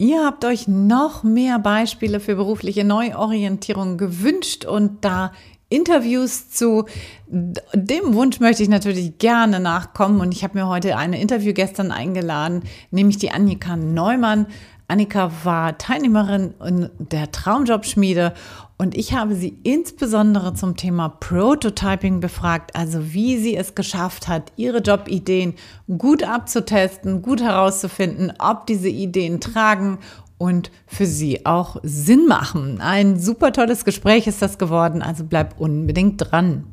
Ihr habt euch noch mehr Beispiele für berufliche Neuorientierung gewünscht und da Interviews zu dem Wunsch möchte ich natürlich gerne nachkommen und ich habe mir heute eine Interview gestern eingeladen, nämlich die Annika Neumann. Annika war Teilnehmerin in der Traumjobschmiede und ich habe sie insbesondere zum Thema Prototyping befragt, also wie sie es geschafft hat, ihre Jobideen gut abzutesten, gut herauszufinden, ob diese Ideen tragen und für sie auch Sinn machen. Ein super tolles Gespräch ist das geworden, also bleib unbedingt dran.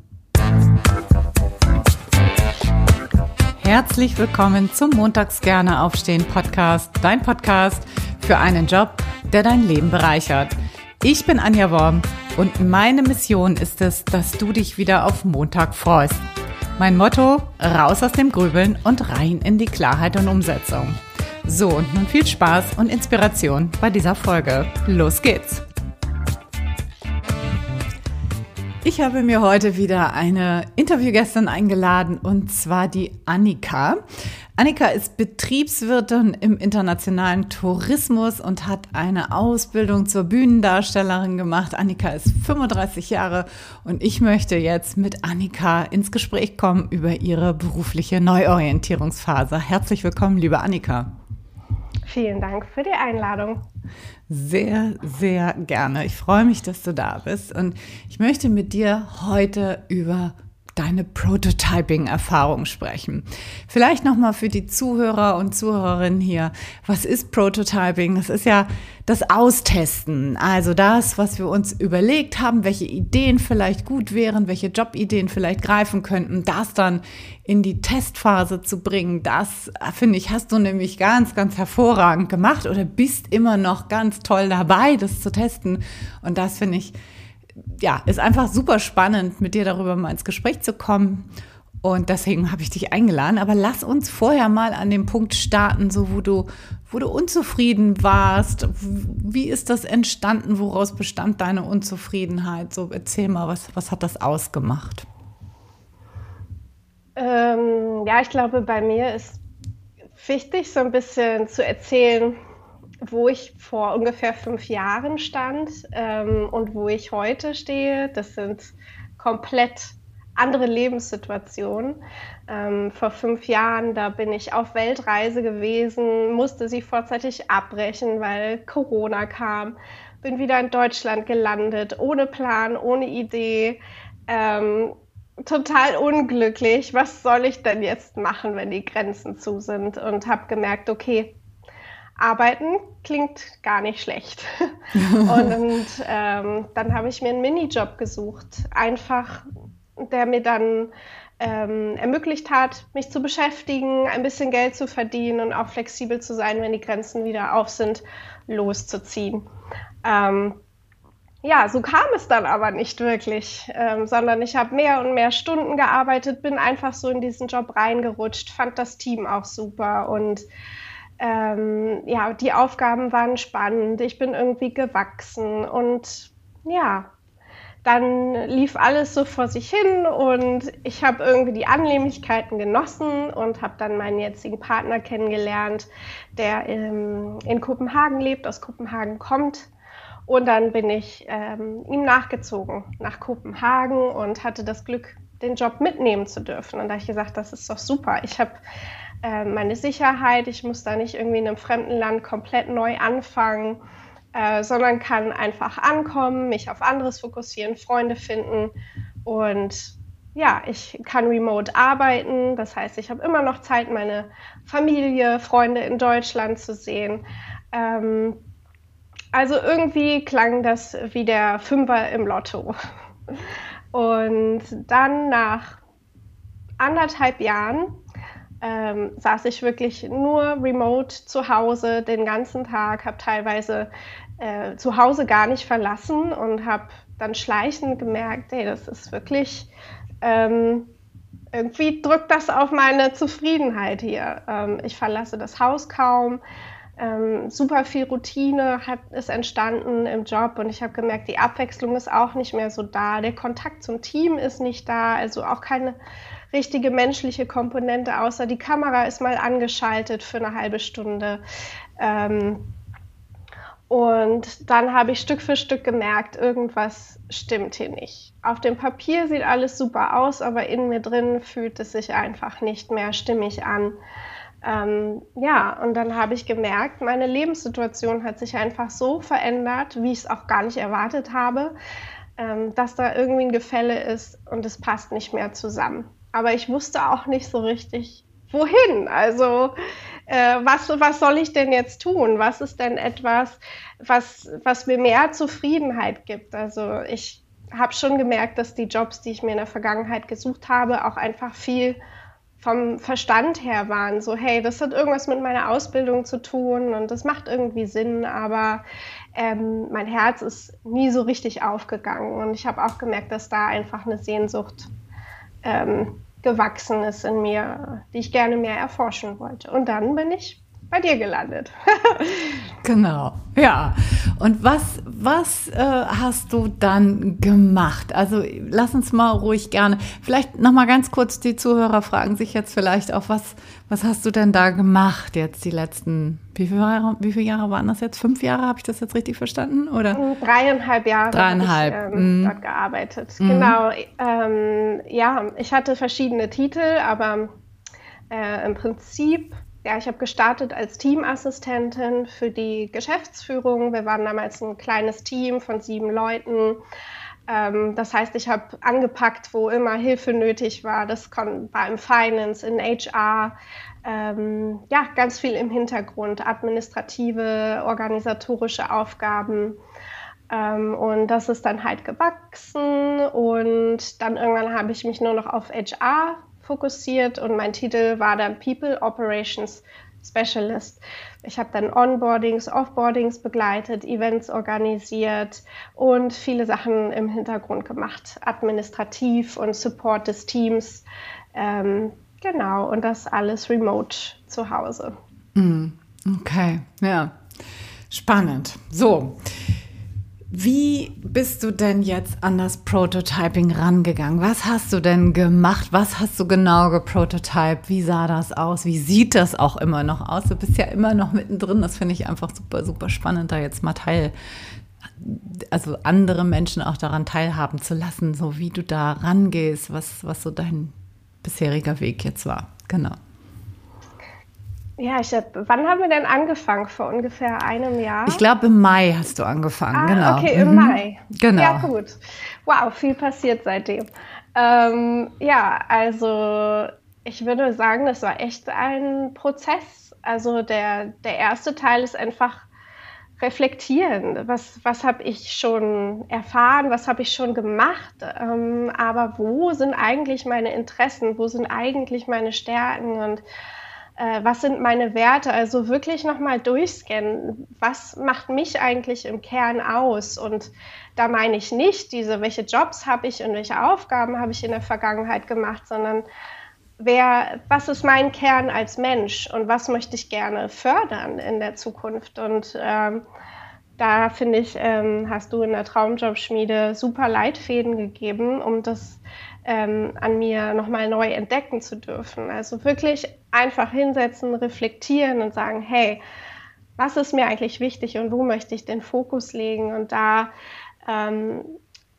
Herzlich willkommen zum Montags gerne aufstehen Podcast, dein Podcast für einen Job, der dein Leben bereichert. Ich bin Anja Worm und meine Mission ist es, dass du dich wieder auf Montag freust. Mein Motto, raus aus dem Grübeln und rein in die Klarheit und Umsetzung. So, und nun viel Spaß und Inspiration bei dieser Folge. Los geht's! Ich habe mir heute wieder eine Interviewgästin eingeladen und zwar die Annika. Annika ist Betriebswirtin im internationalen Tourismus und hat eine Ausbildung zur Bühnendarstellerin gemacht. Annika ist 35 Jahre und ich möchte jetzt mit Annika ins Gespräch kommen über ihre berufliche Neuorientierungsphase. Herzlich willkommen, liebe Annika. Vielen Dank für die Einladung. Sehr, sehr gerne. Ich freue mich, dass du da bist und ich möchte mit dir heute über deine Prototyping-Erfahrung sprechen. Vielleicht nochmal für die Zuhörer und Zuhörerinnen hier. Was ist Prototyping? Das ist ja das Austesten. Also das, was wir uns überlegt haben, welche Ideen vielleicht gut wären, welche Jobideen vielleicht greifen könnten, das dann in die Testphase zu bringen. Das, finde ich, hast du nämlich ganz, ganz hervorragend gemacht oder bist immer noch ganz toll dabei, das zu testen. Und das finde ich, ja, ist einfach super spannend, mit dir darüber mal ins Gespräch zu kommen. Und deswegen habe ich dich eingeladen. Aber lass uns vorher mal an dem Punkt starten, so wo du, wo du unzufrieden warst. Wie ist das entstanden? Woraus bestand deine Unzufriedenheit? So erzähl mal, was, was hat das ausgemacht? Ähm, ja, ich glaube, bei mir ist wichtig, so ein bisschen zu erzählen, wo ich vor ungefähr fünf Jahren stand ähm, und wo ich heute stehe. Das sind komplett andere Lebenssituationen. Ähm, vor fünf Jahren, da bin ich auf Weltreise gewesen, musste sie vorzeitig abbrechen, weil Corona kam. Bin wieder in Deutschland gelandet, ohne Plan, ohne Idee. Ähm, total unglücklich. Was soll ich denn jetzt machen, wenn die Grenzen zu sind? Und habe gemerkt, okay, Arbeiten klingt gar nicht schlecht. und ähm, dann habe ich mir einen Minijob gesucht, einfach, der mir dann ähm, ermöglicht hat, mich zu beschäftigen, ein bisschen Geld zu verdienen und auch flexibel zu sein, wenn die Grenzen wieder auf sind, loszuziehen. Ähm, ja, so kam es dann aber nicht wirklich, ähm, sondern ich habe mehr und mehr Stunden gearbeitet, bin einfach so in diesen Job reingerutscht, fand das Team auch super und ähm, ja, die Aufgaben waren spannend, ich bin irgendwie gewachsen und ja, dann lief alles so vor sich hin und ich habe irgendwie die Annehmlichkeiten genossen und habe dann meinen jetzigen Partner kennengelernt, der ähm, in Kopenhagen lebt, aus Kopenhagen kommt. Und dann bin ich ähm, ihm nachgezogen nach Kopenhagen und hatte das Glück, den Job mitnehmen zu dürfen. Und da habe ich gesagt, das ist doch super. Ich habe äh, meine Sicherheit. Ich muss da nicht irgendwie in einem fremden Land komplett neu anfangen, äh, sondern kann einfach ankommen, mich auf anderes fokussieren, Freunde finden und ja, ich kann remote arbeiten. Das heißt, ich habe immer noch Zeit, meine Familie, Freunde in Deutschland zu sehen. Ähm, also irgendwie klang das wie der Fünfer im Lotto. Und dann nach anderthalb Jahren ähm, saß ich wirklich nur remote zu Hause den ganzen Tag, habe teilweise äh, zu Hause gar nicht verlassen und habe dann schleichend gemerkt, hey, das ist wirklich, ähm, irgendwie drückt das auf meine Zufriedenheit hier. Ähm, ich verlasse das Haus kaum. Ähm, super viel Routine hat, ist entstanden im Job und ich habe gemerkt, die Abwechslung ist auch nicht mehr so da. Der Kontakt zum Team ist nicht da, also auch keine richtige menschliche Komponente, außer die Kamera ist mal angeschaltet für eine halbe Stunde. Ähm, Und dann habe ich Stück für Stück gemerkt, irgendwas stimmt hier nicht. Auf dem Papier sieht alles super aus, aber in mir drin fühlt es sich einfach nicht mehr stimmig an. Ähm, ja, und dann habe ich gemerkt, meine Lebenssituation hat sich einfach so verändert, wie ich es auch gar nicht erwartet habe, ähm, dass da irgendwie ein Gefälle ist und es passt nicht mehr zusammen. Aber ich wusste auch nicht so richtig, wohin. Also äh, was, was soll ich denn jetzt tun? Was ist denn etwas, was, was mir mehr Zufriedenheit gibt? Also ich habe schon gemerkt, dass die Jobs, die ich mir in der Vergangenheit gesucht habe, auch einfach viel vom Verstand her waren. So, hey, das hat irgendwas mit meiner Ausbildung zu tun und das macht irgendwie Sinn, aber ähm, mein Herz ist nie so richtig aufgegangen. Und ich habe auch gemerkt, dass da einfach eine Sehnsucht ähm, gewachsen ist in mir, die ich gerne mehr erforschen wollte. Und dann bin ich bei dir gelandet. genau, ja. Und was, was äh, hast du dann gemacht? Also lass uns mal ruhig gerne, vielleicht noch mal ganz kurz, die Zuhörer fragen sich jetzt vielleicht auch, was, was hast du denn da gemacht jetzt die letzten, wie viele Jahre, wie viele Jahre waren das jetzt? Fünf Jahre, habe ich das jetzt richtig verstanden? Oder? Dreieinhalb Jahre Dreieinhalb. habe ich ähm, mm. dort gearbeitet. Mm. Genau, ähm, ja, ich hatte verschiedene Titel, aber äh, im Prinzip ja, ich habe gestartet als Teamassistentin für die Geschäftsführung. Wir waren damals ein kleines Team von sieben Leuten. Ähm, das heißt, ich habe angepackt, wo immer Hilfe nötig war. Das war im Finance, in HR, ähm, ja, ganz viel im Hintergrund, administrative, organisatorische Aufgaben. Ähm, und das ist dann halt gewachsen und dann irgendwann habe ich mich nur noch auf HR fokussiert und mein Titel war dann People Operations Specialist. Ich habe dann Onboardings, Offboardings begleitet, Events organisiert und viele Sachen im Hintergrund gemacht, administrativ und Support des Teams. Ähm, genau, und das alles remote zu Hause. Mm, okay, ja, spannend. So. Wie bist du denn jetzt an das Prototyping rangegangen? Was hast du denn gemacht? Was hast du genau geprototyped? Wie sah das aus? Wie sieht das auch immer noch aus? Du bist ja immer noch mittendrin. Das finde ich einfach super, super spannend, da jetzt mal teil, also andere Menschen auch daran teilhaben zu lassen, so wie du da rangehst, was, was so dein bisheriger Weg jetzt war. Genau. Ja, ich hab, wann haben wir denn angefangen? Vor ungefähr einem Jahr? Ich glaube, im Mai hast du angefangen, ah, genau. Okay, im mhm. Mai. Genau. Ja, gut. Wow, viel passiert seitdem. Ähm, ja, also ich würde sagen, das war echt ein Prozess. Also der, der erste Teil ist einfach reflektieren. Was, was habe ich schon erfahren? Was habe ich schon gemacht? Ähm, aber wo sind eigentlich meine Interessen? Wo sind eigentlich meine Stärken? Und äh, was sind meine Werte? Also wirklich nochmal durchscannen, was macht mich eigentlich im Kern aus? Und da meine ich nicht diese, welche Jobs habe ich und welche Aufgaben habe ich in der Vergangenheit gemacht, sondern wer, was ist mein Kern als Mensch und was möchte ich gerne fördern in der Zukunft? Und ähm, da finde ich, ähm, hast du in der Traumjobschmiede super Leitfäden gegeben, um das ähm, an mir nochmal neu entdecken zu dürfen. Also wirklich einfach hinsetzen, reflektieren und sagen, hey, was ist mir eigentlich wichtig und wo möchte ich den Fokus legen? Und da, ähm,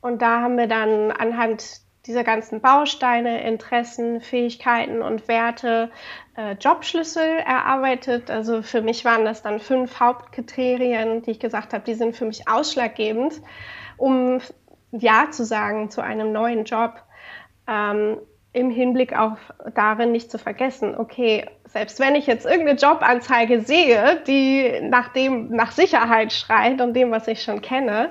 und da haben wir dann anhand dieser ganzen Bausteine, Interessen, Fähigkeiten und Werte äh, Jobschlüssel erarbeitet. Also für mich waren das dann fünf Hauptkriterien, die ich gesagt habe, die sind für mich ausschlaggebend, um Ja zu sagen zu einem neuen Job ähm, im Hinblick auf darin nicht zu vergessen, okay, selbst wenn ich jetzt irgendeine Jobanzeige sehe, die nach dem, nach Sicherheit schreit und dem, was ich schon kenne,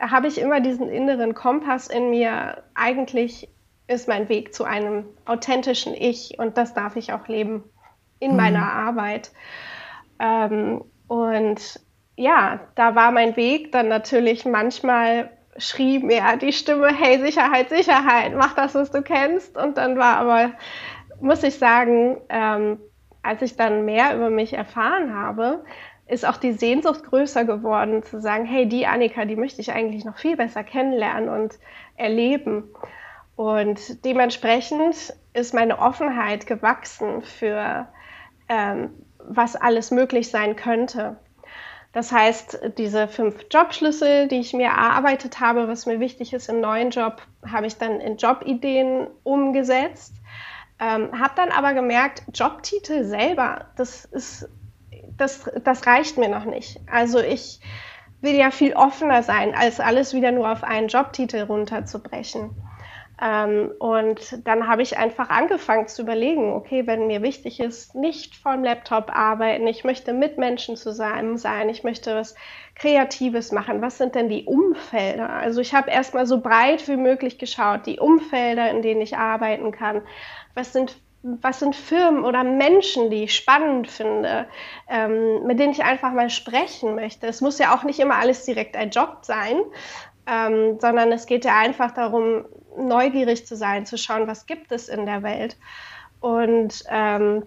habe ich immer diesen inneren Kompass in mir. Eigentlich ist mein Weg zu einem authentischen Ich und das darf ich auch leben in mhm. meiner Arbeit. Ähm, und ja, da war mein Weg dann natürlich manchmal schrie mir die Stimme, hey, Sicherheit, Sicherheit, mach das, was du kennst. Und dann war aber, muss ich sagen, ähm, als ich dann mehr über mich erfahren habe, ist auch die Sehnsucht größer geworden, zu sagen, hey, die Annika, die möchte ich eigentlich noch viel besser kennenlernen und erleben. Und dementsprechend ist meine Offenheit gewachsen für, ähm, was alles möglich sein könnte. Das heißt, diese fünf Jobschlüssel, die ich mir erarbeitet habe, was mir wichtig ist im neuen Job, habe ich dann in Jobideen umgesetzt. Ähm, habe dann aber gemerkt, Jobtitel selber, das ist, das, das reicht mir noch nicht. Also ich will ja viel offener sein, als alles wieder nur auf einen Jobtitel runterzubrechen. Ähm, und dann habe ich einfach angefangen zu überlegen, okay, wenn mir wichtig ist, nicht vom Laptop arbeiten, ich möchte mit Menschen zusammen sein, ich möchte was Kreatives machen, was sind denn die Umfelder? Also ich habe erstmal so breit wie möglich geschaut, die Umfelder, in denen ich arbeiten kann, was sind was sind Firmen oder Menschen, die ich spannend finde, ähm, mit denen ich einfach mal sprechen möchte. Es muss ja auch nicht immer alles direkt ein Job sein, ähm, sondern es geht ja einfach darum, neugierig zu sein, zu schauen, was gibt es in der Welt. Und ähm,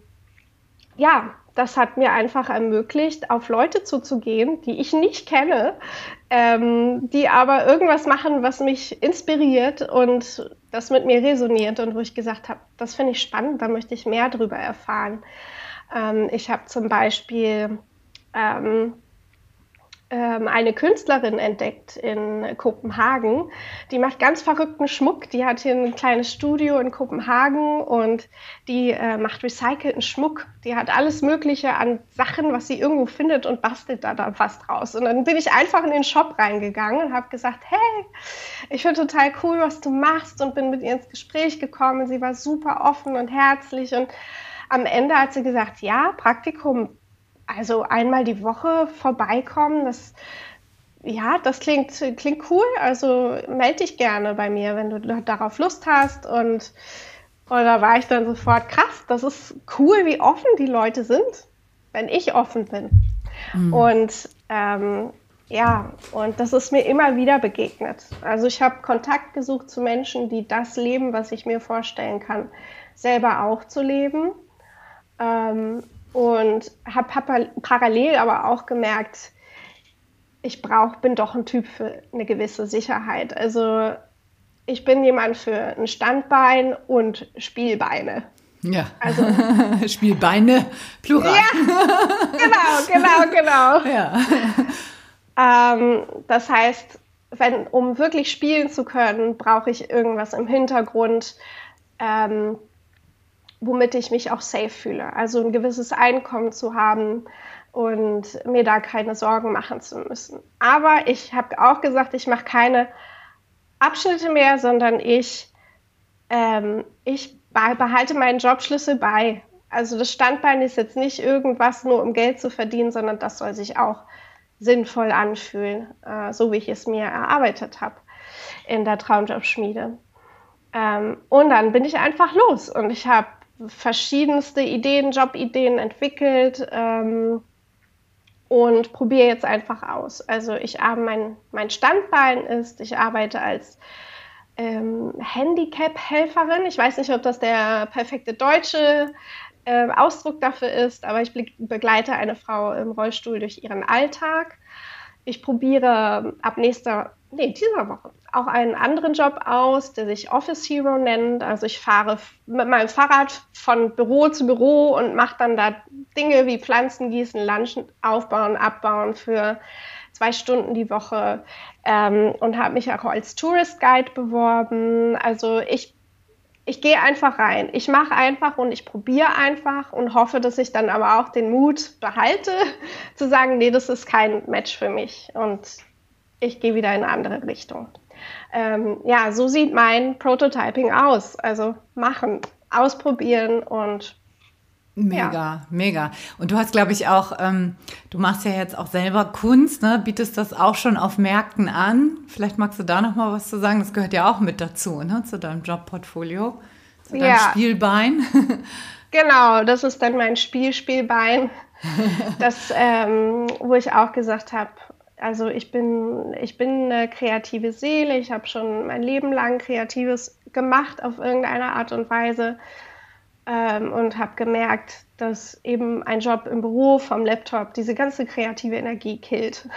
ja, das hat mir einfach ermöglicht, auf Leute zuzugehen, die ich nicht kenne, ähm, die aber irgendwas machen, was mich inspiriert und das mit mir resoniert und wo ich gesagt habe, das finde ich spannend, da möchte ich mehr darüber erfahren. Ähm, ich habe zum Beispiel ähm, eine Künstlerin entdeckt in Kopenhagen. Die macht ganz verrückten Schmuck. Die hat hier ein kleines Studio in Kopenhagen und die äh, macht recycelten Schmuck. Die hat alles Mögliche an Sachen, was sie irgendwo findet und bastelt da dann fast raus. Und dann bin ich einfach in den Shop reingegangen und habe gesagt, hey, ich finde total cool, was du machst und bin mit ihr ins Gespräch gekommen. Sie war super offen und herzlich und am Ende hat sie gesagt, ja, Praktikum also einmal die Woche vorbeikommen, das, ja, das klingt, klingt cool. Also melde dich gerne bei mir, wenn du darauf Lust hast. Und, und da war ich dann sofort krass. Das ist cool, wie offen die Leute sind, wenn ich offen bin. Mhm. Und ähm, ja, und das ist mir immer wieder begegnet. Also ich habe Kontakt gesucht zu Menschen, die das leben, was ich mir vorstellen kann, selber auch zu leben. Ähm, und habe parallel aber auch gemerkt, ich brauche, bin doch ein Typ für eine gewisse Sicherheit. Also ich bin jemand für ein Standbein und Spielbeine. Ja, also Spielbeine, plural. Ja, genau, genau, genau. Ja. Ähm, das heißt, wenn, um wirklich spielen zu können, brauche ich irgendwas im Hintergrund, ähm, womit ich mich auch safe fühle. Also ein gewisses Einkommen zu haben und mir da keine Sorgen machen zu müssen. Aber ich habe auch gesagt, ich mache keine Abschnitte mehr, sondern ich, ähm, ich behalte meinen Jobschlüssel bei. Also das Standbein ist jetzt nicht irgendwas nur um Geld zu verdienen, sondern das soll sich auch sinnvoll anfühlen, äh, so wie ich es mir erarbeitet habe in der Traumjobschmiede. Ähm, und dann bin ich einfach los und ich habe verschiedenste Ideen, Jobideen entwickelt ähm, und probiere jetzt einfach aus. Also ich mein, mein Standbein ist, ich arbeite als ähm, Handicap-Helferin. Ich weiß nicht, ob das der perfekte deutsche äh, Ausdruck dafür ist, aber ich begleite eine Frau im Rollstuhl durch ihren Alltag. Ich probiere ab nächster nee, dieser Woche auch einen anderen Job aus, der sich Office Hero nennt. Also ich fahre mit meinem Fahrrad von Büro zu Büro und mache dann da Dinge wie Pflanzen gießen, Lunchen aufbauen, abbauen für zwei Stunden die Woche ähm, und habe mich auch als Tourist Guide beworben. Also ich ich gehe einfach rein. Ich mache einfach und ich probiere einfach und hoffe, dass ich dann aber auch den Mut behalte, zu sagen, nee, das ist kein Match für mich. Und ich gehe wieder in eine andere Richtung. Ähm, ja, so sieht mein Prototyping aus. Also machen, ausprobieren und Mega, ja. mega. Und du hast, glaube ich, auch, ähm, du machst ja jetzt auch selber Kunst, ne? bietest das auch schon auf Märkten an. Vielleicht magst du da noch mal was zu sagen. Das gehört ja auch mit dazu, ne? zu deinem Jobportfolio, zu deinem ja. Spielbein. genau, das ist dann mein Spielspielbein, das, ähm, wo ich auch gesagt habe, also ich bin, ich bin eine kreative Seele, ich habe schon mein Leben lang Kreatives gemacht auf irgendeine Art und Weise ähm, und habe gemerkt, dass eben ein Job im Büro vom Laptop diese ganze kreative Energie killt.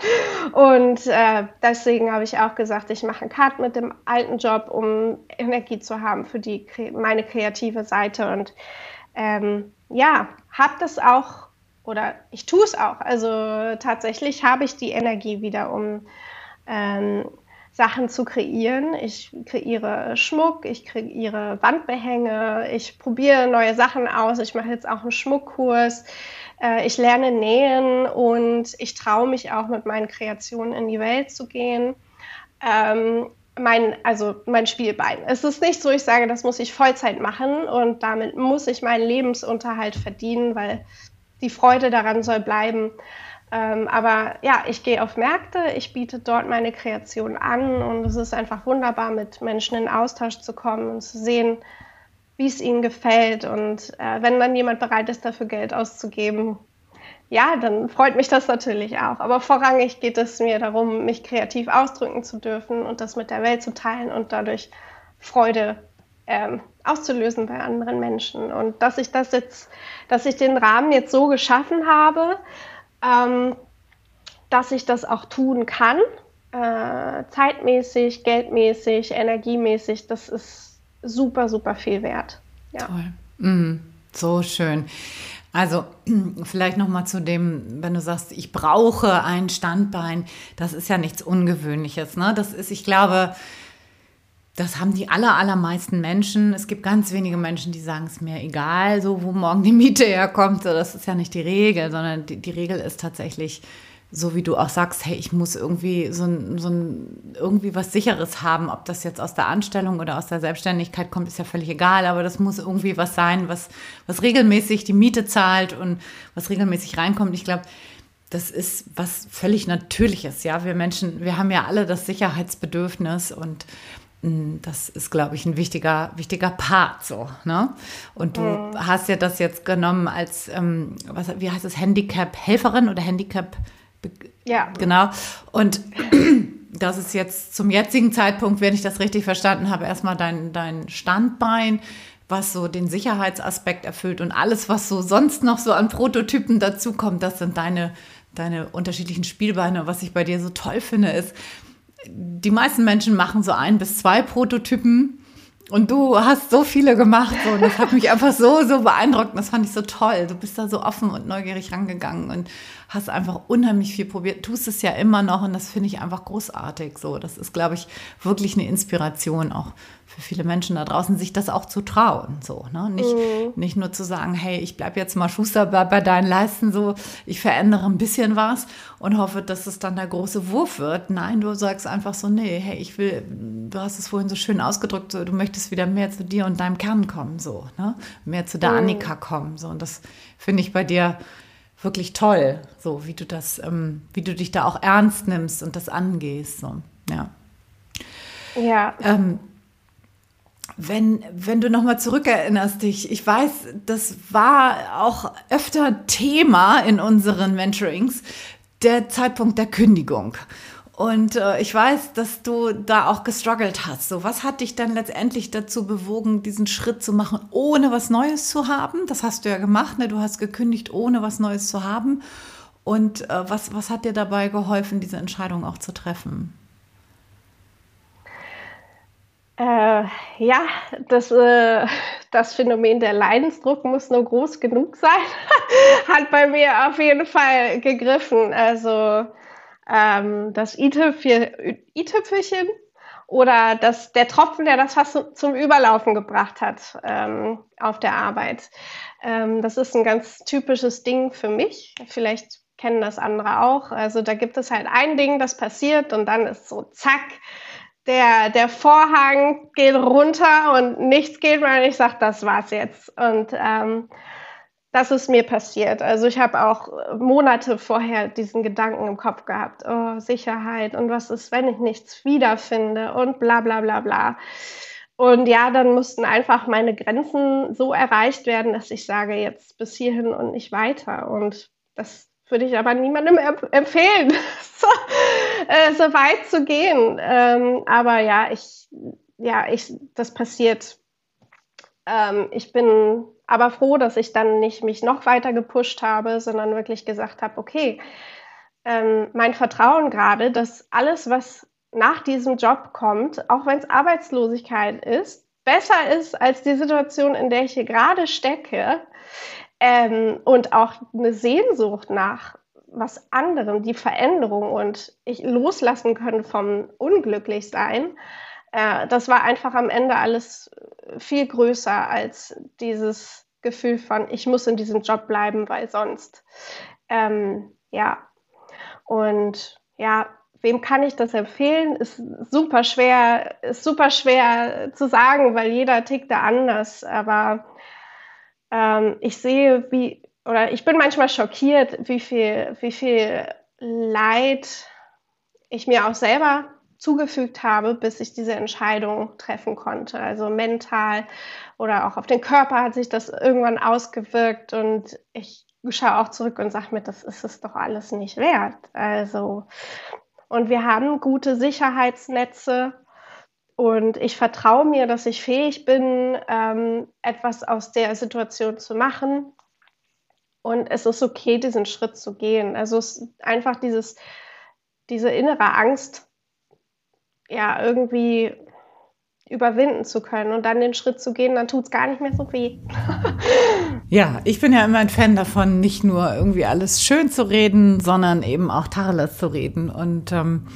und äh, deswegen habe ich auch gesagt, ich mache einen Cut mit dem alten Job, um Energie zu haben für die, meine kreative Seite und ähm, ja, habe das auch oder ich tue es auch. Also tatsächlich habe ich die Energie wieder, um ähm, Sachen zu kreieren. Ich kreiere Schmuck, ich kreiere Wandbehänge, ich probiere neue Sachen aus. Ich mache jetzt auch einen Schmuckkurs. Äh, ich lerne nähen und ich traue mich auch mit meinen Kreationen in die Welt zu gehen. Ähm, mein, also mein Spielbein. Es ist nicht so, ich sage, das muss ich Vollzeit machen und damit muss ich meinen Lebensunterhalt verdienen, weil die Freude daran soll bleiben. Ähm, aber ja, ich gehe auf Märkte, ich biete dort meine Kreation an und es ist einfach wunderbar, mit Menschen in Austausch zu kommen und zu sehen, wie es ihnen gefällt. Und äh, wenn dann jemand bereit ist, dafür Geld auszugeben, ja, dann freut mich das natürlich auch. Aber vorrangig geht es mir darum, mich kreativ ausdrücken zu dürfen und das mit der Welt zu teilen und dadurch Freude ähm, auszulösen bei anderen Menschen. Und dass ich das jetzt, dass ich den Rahmen jetzt so geschaffen habe, ähm, dass ich das auch tun kann, äh, zeitmäßig, geldmäßig, energiemäßig, das ist super, super viel wert. Ja. Toll. Mm, so schön. Also vielleicht noch mal zu dem, wenn du sagst, ich brauche ein Standbein, das ist ja nichts Ungewöhnliches. Ne? Das ist, ich glaube, das haben die aller, allermeisten Menschen. Es gibt ganz wenige Menschen, die sagen, es mir egal, so wo morgen die Miete herkommt. So, das ist ja nicht die Regel, sondern die, die Regel ist tatsächlich, so wie du auch sagst, hey, ich muss irgendwie so so ein, irgendwie was Sicheres haben. Ob das jetzt aus der Anstellung oder aus der Selbstständigkeit kommt, ist ja völlig egal, aber das muss irgendwie was sein, was, was regelmäßig die Miete zahlt und was regelmäßig reinkommt. Ich glaube, das ist was völlig Natürliches, ja. Wir Menschen, wir haben ja alle das Sicherheitsbedürfnis und das ist, glaube ich, ein wichtiger, wichtiger Part so. Ne? Und du mhm. hast ja das jetzt genommen als, ähm, was, wie heißt es, Handicap-Helferin oder Handicap- ja. Genau. Und das ist jetzt zum jetzigen Zeitpunkt, wenn ich das richtig verstanden habe, erstmal dein, dein Standbein, was so den Sicherheitsaspekt erfüllt und alles, was so sonst noch so an Prototypen dazukommt, das sind deine, deine unterschiedlichen Spielbeine. Was ich bei dir so toll finde, ist, die meisten Menschen machen so ein bis zwei Prototypen und du hast so viele gemacht und das hat mich einfach so, so beeindruckt. Und das fand ich so toll. Du bist da so offen und neugierig rangegangen und hast einfach unheimlich viel probiert. Tust es ja immer noch und das finde ich einfach großartig. So, das ist, glaube ich, wirklich eine Inspiration auch für viele Menschen da draußen, sich das auch zu trauen. So, ne? nicht, mhm. nicht nur zu sagen, hey, ich bleibe jetzt mal Schuster bei, bei deinen Leisten, so, ich verändere ein bisschen was und hoffe, dass es dann der große Wurf wird. Nein, du sagst einfach so, nee, hey, ich will, du hast es vorhin so schön ausgedrückt, so, du möchtest wieder mehr zu dir und deinem Kern kommen, so, ne? mehr zu der mhm. Annika kommen. So, und das finde ich bei dir wirklich toll, so wie du das, ähm, wie du dich da auch ernst nimmst und das angehst. So. Ja. Ja. Ähm, wenn, wenn du nochmal zurückerinnerst dich, ich weiß, das war auch öfter Thema in unseren Mentorings, der Zeitpunkt der Kündigung. Und äh, ich weiß, dass du da auch gestruggelt hast. So, was hat dich dann letztendlich dazu bewogen, diesen Schritt zu machen, ohne was Neues zu haben? Das hast du ja gemacht, ne? Du hast gekündigt, ohne was Neues zu haben. Und äh, was, was hat dir dabei geholfen, diese Entscheidung auch zu treffen? Äh, ja, das, äh, das Phänomen der Leidensdruck muss nur groß genug sein, hat bei mir auf jeden Fall gegriffen. Also ähm, das i-Tüpfelchen oder das, der Tropfen, der das fast zum Überlaufen gebracht hat ähm, auf der Arbeit. Ähm, das ist ein ganz typisches Ding für mich. Vielleicht kennen das andere auch. Also da gibt es halt ein Ding, das passiert und dann ist so zack der, der Vorhang geht runter und nichts geht mehr und ich sage, das war's jetzt. Und ähm, das ist mir passiert. Also ich habe auch Monate vorher diesen Gedanken im Kopf gehabt, oh, Sicherheit und was ist, wenn ich nichts wiederfinde und bla bla bla bla. Und ja, dann mussten einfach meine Grenzen so erreicht werden, dass ich sage, jetzt bis hierhin und nicht weiter. Und das würde ich aber niemandem empfehlen, äh, so, weit zu gehen. Ähm, aber ja, ich, ja, ich, das passiert. Ähm, ich bin aber froh, dass ich dann nicht mich noch weiter gepusht habe, sondern wirklich gesagt habe, okay, ähm, mein Vertrauen gerade, dass alles, was nach diesem Job kommt, auch wenn es Arbeitslosigkeit ist, besser ist als die Situation, in der ich hier gerade stecke, ähm, und auch eine Sehnsucht nach was anderem, die Veränderung und ich loslassen können vom Unglücklichsein, äh, das war einfach am Ende alles viel größer als dieses Gefühl von, ich muss in diesem Job bleiben, weil sonst, ähm, ja. Und ja, wem kann ich das empfehlen? Ist super schwer, ist super schwer zu sagen, weil jeder tickt da anders. Aber ähm, ich sehe, wie, oder ich bin manchmal schockiert, wie viel, wie viel Leid ich mir auch selber zugefügt habe, bis ich diese Entscheidung treffen konnte. Also mental oder auch auf den Körper hat sich das irgendwann ausgewirkt und ich schaue auch zurück und sage mir, das ist es doch alles nicht wert. Also, und wir haben gute Sicherheitsnetze und ich vertraue mir, dass ich fähig bin, ähm, etwas aus der Situation zu machen. Und es ist okay, diesen Schritt zu gehen. Also einfach dieses, diese innere Angst, ja, irgendwie überwinden zu können und dann den Schritt zu gehen, dann tut es gar nicht mehr so weh. ja, ich bin ja immer ein Fan davon, nicht nur irgendwie alles schön zu reden, sondern eben auch Tacheles zu reden. Und ähm,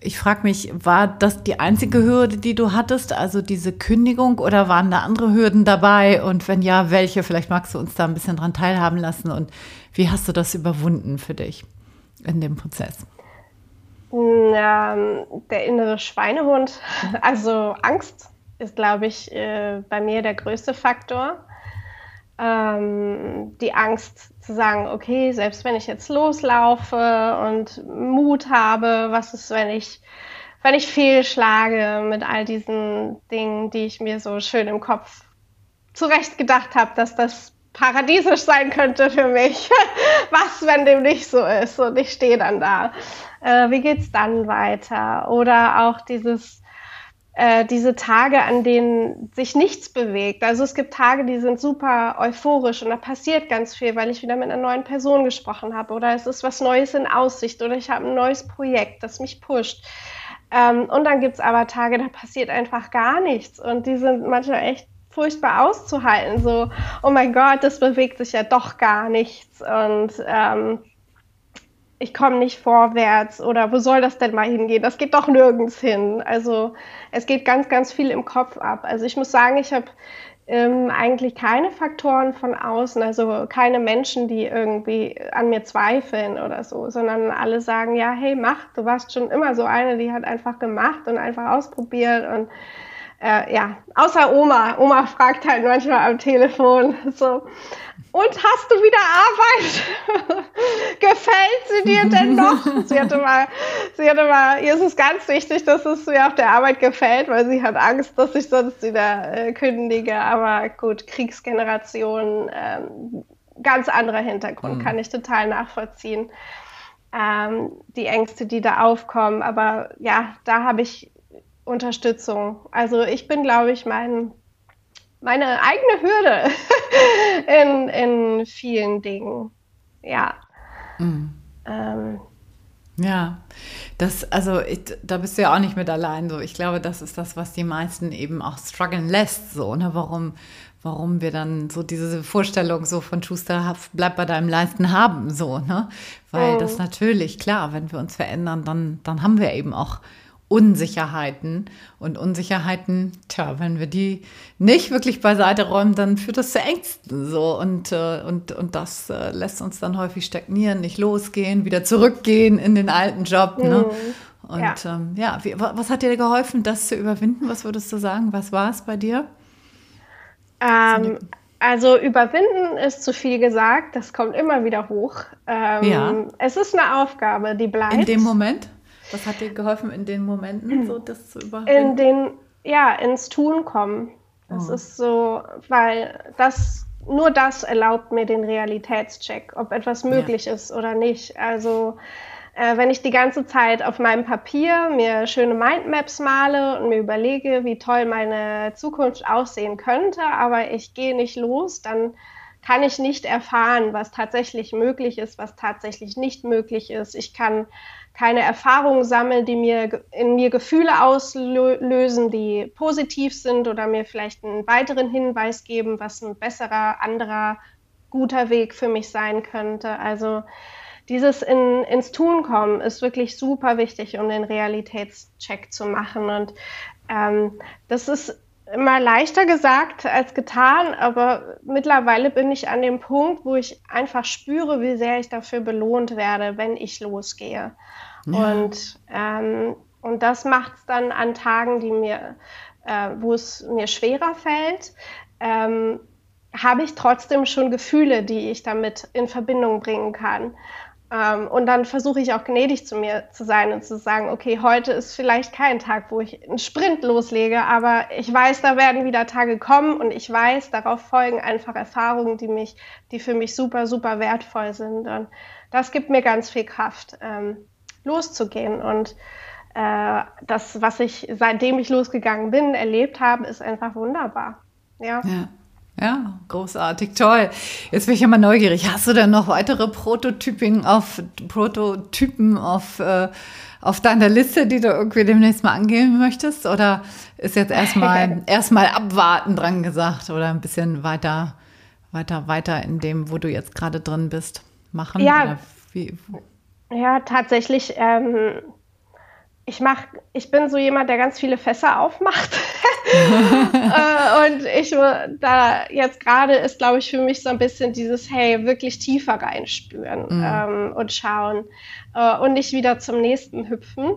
ich frage mich, war das die einzige Hürde, die du hattest, also diese Kündigung, oder waren da andere Hürden dabei? Und wenn ja, welche? Vielleicht magst du uns da ein bisschen dran teilhaben lassen. Und wie hast du das überwunden für dich in dem Prozess? Ähm, der innere Schweinehund, also Angst, ist, glaube ich, äh, bei mir der größte Faktor. Ähm, die Angst zu sagen, okay, selbst wenn ich jetzt loslaufe und Mut habe, was ist, wenn ich, wenn ich fehlschlage mit all diesen Dingen, die ich mir so schön im Kopf zurecht gedacht habe, dass das paradiesisch sein könnte für mich. was, wenn dem nicht so ist und ich stehe dann da äh, wie geht's dann weiter? Oder auch dieses, äh, diese Tage, an denen sich nichts bewegt. Also es gibt Tage, die sind super euphorisch und da passiert ganz viel, weil ich wieder mit einer neuen Person gesprochen habe oder es ist was Neues in Aussicht oder ich habe ein neues Projekt, das mich pusht. Ähm, und dann gibt's aber Tage, da passiert einfach gar nichts und die sind manchmal echt furchtbar auszuhalten. So, oh mein Gott, das bewegt sich ja doch gar nichts. Und ähm, ich komme nicht vorwärts oder wo soll das denn mal hingehen? Das geht doch nirgends hin. Also es geht ganz, ganz viel im Kopf ab. Also ich muss sagen, ich habe ähm, eigentlich keine Faktoren von außen, also keine Menschen, die irgendwie an mir zweifeln oder so, sondern alle sagen, ja, hey, mach, du warst schon immer so eine, die hat einfach gemacht und einfach ausprobiert und äh, ja, außer Oma. Oma fragt halt manchmal am Telefon so, und hast du wieder Arbeit? Gefällt sie dir denn noch? sie hatte mal, sie hatte mal, ihr ist es ganz wichtig, dass es mir auf der Arbeit gefällt, weil sie hat Angst, dass ich sonst wieder äh, kündige. Aber gut, Kriegsgeneration, ähm, ganz anderer Hintergrund, mhm. kann ich total nachvollziehen. Ähm, die Ängste, die da aufkommen. Aber ja, da habe ich Unterstützung. Also ich bin, glaube ich, mein meine eigene Hürde in, in vielen Dingen. Ja. Mhm. Ähm. Ja, das, also ich, da bist du ja auch nicht mit allein so. Ich glaube, das ist das, was die meisten eben auch strugglen lässt, so, ne? Warum, warum wir dann so diese Vorstellung so von Schuster, bleib bei deinem Leisten haben, so, ne? Weil mhm. das natürlich, klar, wenn wir uns verändern, dann, dann haben wir eben auch Unsicherheiten. Und Unsicherheiten, tja, wenn wir die nicht wirklich beiseite räumen, dann führt das zu Ängsten. So. Und, äh, und, und das äh, lässt uns dann häufig stagnieren, nicht losgehen, wieder zurückgehen in den alten Job. Ne? Mhm. Und ja, ähm, ja wie, was hat dir geholfen, das zu überwinden? Was würdest du sagen? Was war es bei dir? Ähm, also überwinden ist zu viel gesagt, das kommt immer wieder hoch. Ähm, ja. Es ist eine Aufgabe, die bleibt. In dem Moment? Was hat dir geholfen in den Momenten, so das zu überwinden? In den, ja, ins Tun kommen. Das oh. ist so, weil das, nur das erlaubt mir den Realitätscheck, ob etwas möglich ja. ist oder nicht. Also, äh, wenn ich die ganze Zeit auf meinem Papier mir schöne Mindmaps male und mir überlege, wie toll meine Zukunft aussehen könnte, aber ich gehe nicht los, dann kann ich nicht erfahren, was tatsächlich möglich ist, was tatsächlich nicht möglich ist. Ich kann keine Erfahrungen sammeln, die mir in mir Gefühle auslösen, die positiv sind oder mir vielleicht einen weiteren Hinweis geben, was ein besserer, anderer guter Weg für mich sein könnte. Also dieses in, ins Tun kommen ist wirklich super wichtig, um den Realitätscheck zu machen. Und ähm, das ist immer leichter gesagt als getan, aber mittlerweile bin ich an dem Punkt, wo ich einfach spüre, wie sehr ich dafür belohnt werde, wenn ich losgehe. Ja. Und, ähm, und das macht es dann an Tagen, die mir, äh, wo es mir schwerer fällt, ähm, habe ich trotzdem schon Gefühle, die ich damit in Verbindung bringen kann. Ähm, und dann versuche ich auch gnädig zu mir zu sein und zu sagen, okay, heute ist vielleicht kein Tag, wo ich einen Sprint loslege, aber ich weiß, da werden wieder Tage kommen und ich weiß, darauf folgen einfach Erfahrungen, die mich, die für mich super, super wertvoll sind. Und das gibt mir ganz viel Kraft, ähm, loszugehen. Und äh, das, was ich seitdem ich losgegangen bin, erlebt habe, ist einfach wunderbar. ja. ja. Ja, großartig, toll. Jetzt bin ich ja mal neugierig. Hast du denn noch weitere Prototypen auf Prototypen auf, äh, auf deiner Liste, die du irgendwie demnächst mal angehen möchtest? Oder ist jetzt erstmal erstmal abwarten dran gesagt oder ein bisschen weiter, weiter, weiter in dem, wo du jetzt gerade drin bist, machen? Ja, ja tatsächlich. Ähm ich mach, ich bin so jemand, der ganz viele Fässer aufmacht. äh, und ich da jetzt gerade ist, glaube ich, für mich so ein bisschen dieses, hey, wirklich tiefer reinspüren mhm. ähm, und schauen äh, und nicht wieder zum nächsten hüpfen.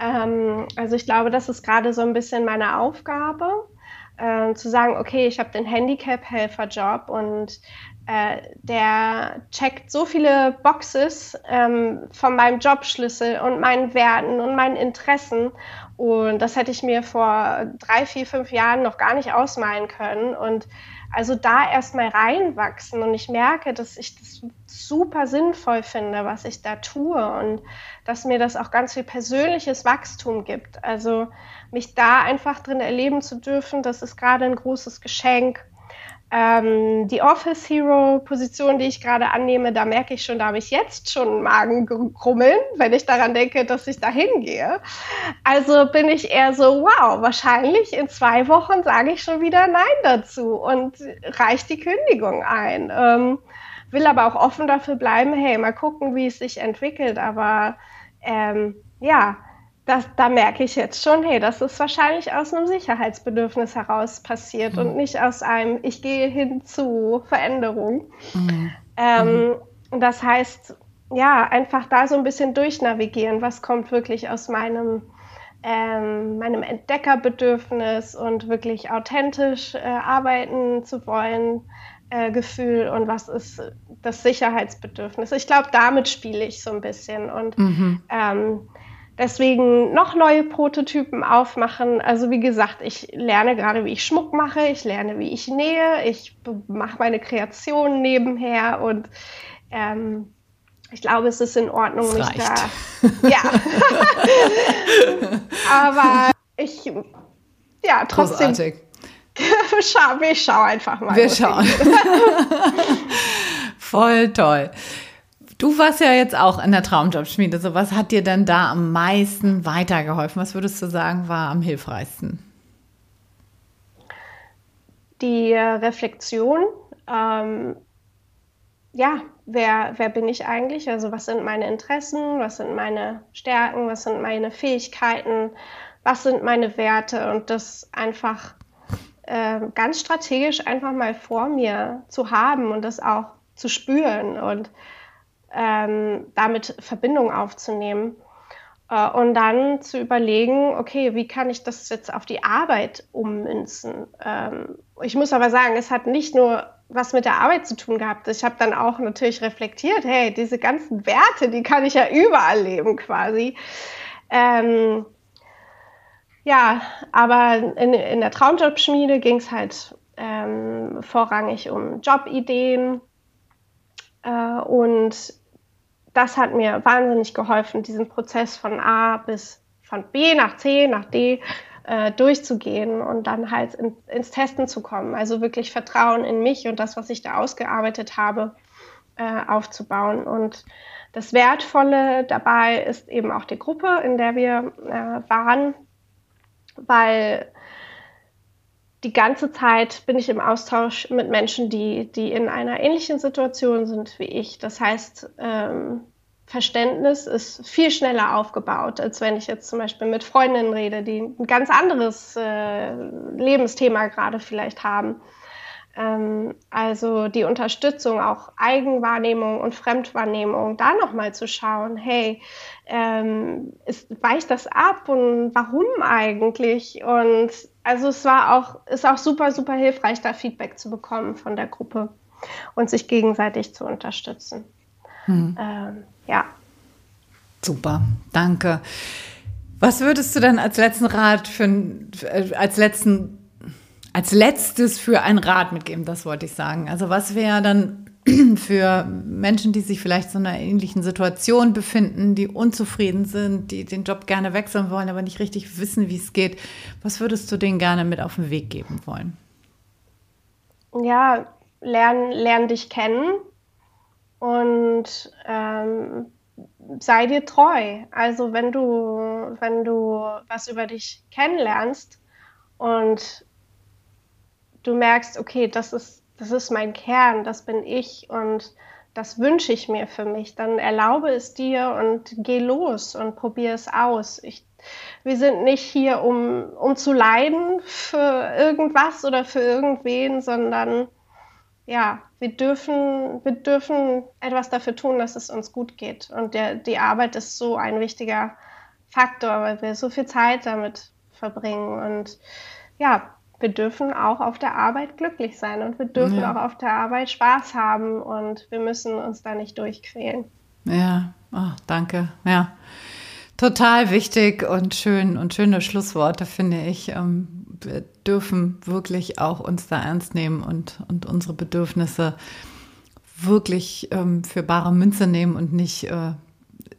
Ähm, also ich glaube, das ist gerade so ein bisschen meine Aufgabe, äh, zu sagen, okay, ich habe den Handicap-Helfer-Job und äh, der checkt so viele Boxes ähm, von meinem Jobschlüssel und meinen Werten und meinen Interessen. Und das hätte ich mir vor drei, vier, fünf Jahren noch gar nicht ausmalen können. Und also da erstmal reinwachsen und ich merke, dass ich das super sinnvoll finde, was ich da tue und dass mir das auch ganz viel persönliches Wachstum gibt. Also mich da einfach drin erleben zu dürfen, das ist gerade ein großes Geschenk. Ähm, die Office Hero Position, die ich gerade annehme, da merke ich schon, da habe ich jetzt schon Magenkrummeln, wenn ich daran denke, dass ich da hingehe. Also bin ich eher so, wow, wahrscheinlich in zwei Wochen sage ich schon wieder Nein dazu und reiche die Kündigung ein. Ähm, will aber auch offen dafür bleiben, hey, mal gucken, wie es sich entwickelt. Aber ähm, ja, das, da merke ich jetzt schon, hey, das ist wahrscheinlich aus einem Sicherheitsbedürfnis heraus passiert mhm. und nicht aus einem, ich gehe hin zu Veränderung. Mhm. Ähm, mhm. Das heißt, ja, einfach da so ein bisschen durchnavigieren, was kommt wirklich aus meinem, ähm, meinem Entdeckerbedürfnis und wirklich authentisch äh, arbeiten zu wollen, äh, Gefühl und was ist das Sicherheitsbedürfnis. Ich glaube, damit spiele ich so ein bisschen und mhm. ähm, Deswegen noch neue Prototypen aufmachen. Also wie gesagt, ich lerne gerade, wie ich Schmuck mache, ich lerne, wie ich nähe, ich mache meine Kreationen nebenher und ähm, ich glaube, es ist in Ordnung, das mich reicht. da. Ja. Aber ich, ja, trotzdem. Großartig. Schau, wir schauen einfach mal. Wir schauen. Voll toll. Du warst ja jetzt auch in der Traumjobschmiede. So, was hat dir denn da am meisten weitergeholfen? Was würdest du sagen, war am hilfreichsten? Die Reflexion. Ähm, ja, wer, wer bin ich eigentlich? Also, was sind meine Interessen? Was sind meine Stärken? Was sind meine Fähigkeiten? Was sind meine Werte? Und das einfach äh, ganz strategisch einfach mal vor mir zu haben und das auch zu spüren und ähm, damit Verbindung aufzunehmen äh, und dann zu überlegen, okay, wie kann ich das jetzt auf die Arbeit ummünzen? Ähm, ich muss aber sagen, es hat nicht nur was mit der Arbeit zu tun gehabt. Ich habe dann auch natürlich reflektiert, hey, diese ganzen Werte, die kann ich ja überall leben quasi. Ähm, ja, aber in, in der Traumjobschmiede ging es halt ähm, vorrangig um Jobideen. Äh, und das hat mir wahnsinnig geholfen, diesen Prozess von A bis von B nach C nach D äh, durchzugehen und dann halt in, ins Testen zu kommen. Also wirklich Vertrauen in mich und das, was ich da ausgearbeitet habe, äh, aufzubauen. Und das Wertvolle dabei ist eben auch die Gruppe, in der wir äh, waren, weil die ganze Zeit bin ich im Austausch mit Menschen, die, die in einer ähnlichen Situation sind wie ich. Das heißt, ähm, Verständnis ist viel schneller aufgebaut, als wenn ich jetzt zum Beispiel mit Freundinnen rede, die ein ganz anderes äh, Lebensthema gerade vielleicht haben. Ähm, also die Unterstützung, auch Eigenwahrnehmung und Fremdwahrnehmung, da nochmal zu schauen, hey, ähm, ist, weicht das ab und warum eigentlich? Und also es war auch, ist auch super, super hilfreich, da Feedback zu bekommen von der Gruppe und sich gegenseitig zu unterstützen. Hm. Ähm, ja. Super, danke. Was würdest du denn als letzten Rat für äh, als letzten als letztes für einen Rat mitgeben, das wollte ich sagen. Also was wäre dann für Menschen, die sich vielleicht in einer ähnlichen Situation befinden, die unzufrieden sind, die den Job gerne wechseln wollen, aber nicht richtig wissen, wie es geht. Was würdest du denen gerne mit auf den Weg geben wollen? Ja, lern, lern dich kennen und ähm, sei dir treu. Also wenn du, wenn du was über dich kennenlernst und du merkst, okay, das ist, das ist mein Kern, das bin ich und das wünsche ich mir für mich, dann erlaube es dir und geh los und probier es aus. Ich, wir sind nicht hier, um, um zu leiden für irgendwas oder für irgendwen, sondern ja, wir dürfen, wir dürfen etwas dafür tun, dass es uns gut geht. Und der, die Arbeit ist so ein wichtiger Faktor, weil wir so viel Zeit damit verbringen. Und ja, wir dürfen auch auf der Arbeit glücklich sein und wir dürfen ja. auch auf der Arbeit Spaß haben und wir müssen uns da nicht durchquälen. Ja, oh, danke. Ja, total wichtig und schön und schöne Schlussworte, finde ich. Ähm, wir dürfen wirklich auch uns da ernst nehmen und, und unsere Bedürfnisse wirklich ähm, für bare Münze nehmen und nicht äh,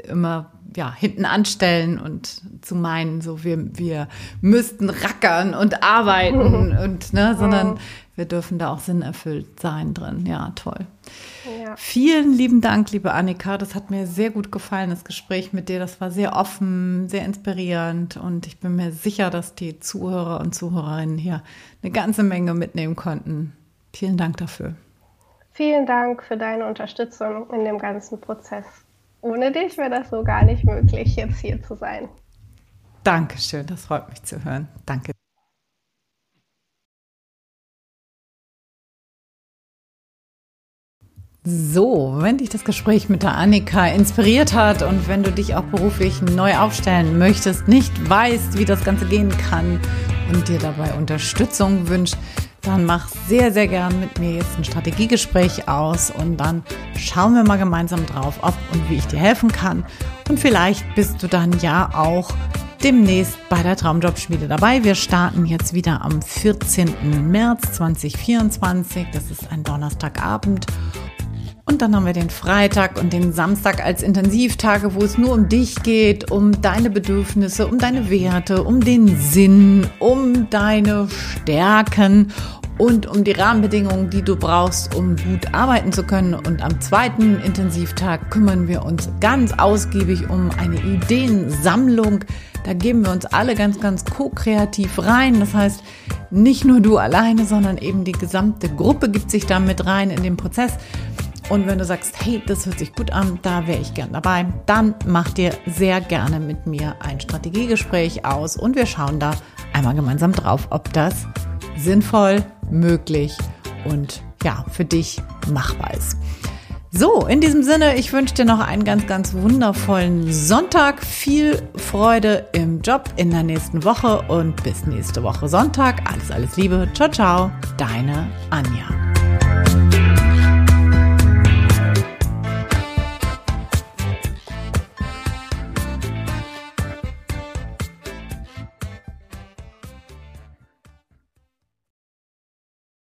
immer ja, hinten anstellen und zu meinen, so wir, wir müssten rackern und arbeiten und ne, sondern wir dürfen da auch sinnerfüllt sein drin. Ja, toll. Ja. Vielen lieben Dank, liebe Annika. Das hat mir sehr gut gefallen, das Gespräch mit dir. Das war sehr offen, sehr inspirierend und ich bin mir sicher, dass die Zuhörer und Zuhörerinnen hier eine ganze Menge mitnehmen konnten. Vielen Dank dafür. Vielen Dank für deine Unterstützung in dem ganzen Prozess ohne dich wäre das so gar nicht möglich, jetzt hier zu sein. Dankeschön, das freut mich zu hören. Danke. So, wenn dich das Gespräch mit der Annika inspiriert hat und wenn du dich auch beruflich neu aufstellen möchtest, nicht weißt, wie das Ganze gehen kann und dir dabei Unterstützung wünscht, dann mach sehr, sehr gern mit mir jetzt ein Strategiegespräch aus und dann schauen wir mal gemeinsam drauf, ob und wie ich dir helfen kann. Und vielleicht bist du dann ja auch demnächst bei der Traumjobschmiede dabei. Wir starten jetzt wieder am 14. März 2024. Das ist ein Donnerstagabend. Und dann haben wir den Freitag und den Samstag als Intensivtage, wo es nur um dich geht, um deine Bedürfnisse, um deine Werte, um den Sinn, um deine Stärken und um die Rahmenbedingungen, die du brauchst, um gut arbeiten zu können. Und am zweiten Intensivtag kümmern wir uns ganz ausgiebig um eine Ideensammlung. Da geben wir uns alle ganz, ganz ko-kreativ rein. Das heißt, nicht nur du alleine, sondern eben die gesamte Gruppe gibt sich da mit rein in den Prozess. Und wenn du sagst, hey, das hört sich gut an, da wäre ich gern dabei, dann mach dir sehr gerne mit mir ein Strategiegespräch aus und wir schauen da einmal gemeinsam drauf, ob das sinnvoll, möglich und ja, für dich machbar ist. So, in diesem Sinne, ich wünsche dir noch einen ganz, ganz wundervollen Sonntag. Viel Freude im Job in der nächsten Woche und bis nächste Woche Sonntag. Alles, alles Liebe. Ciao, ciao. Deine Anja.